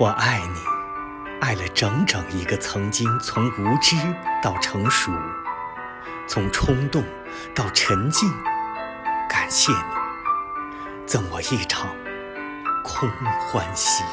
我爱你。爱了整整一个曾经从无知到成熟从冲动到沉静感谢你赠我一场空欢喜。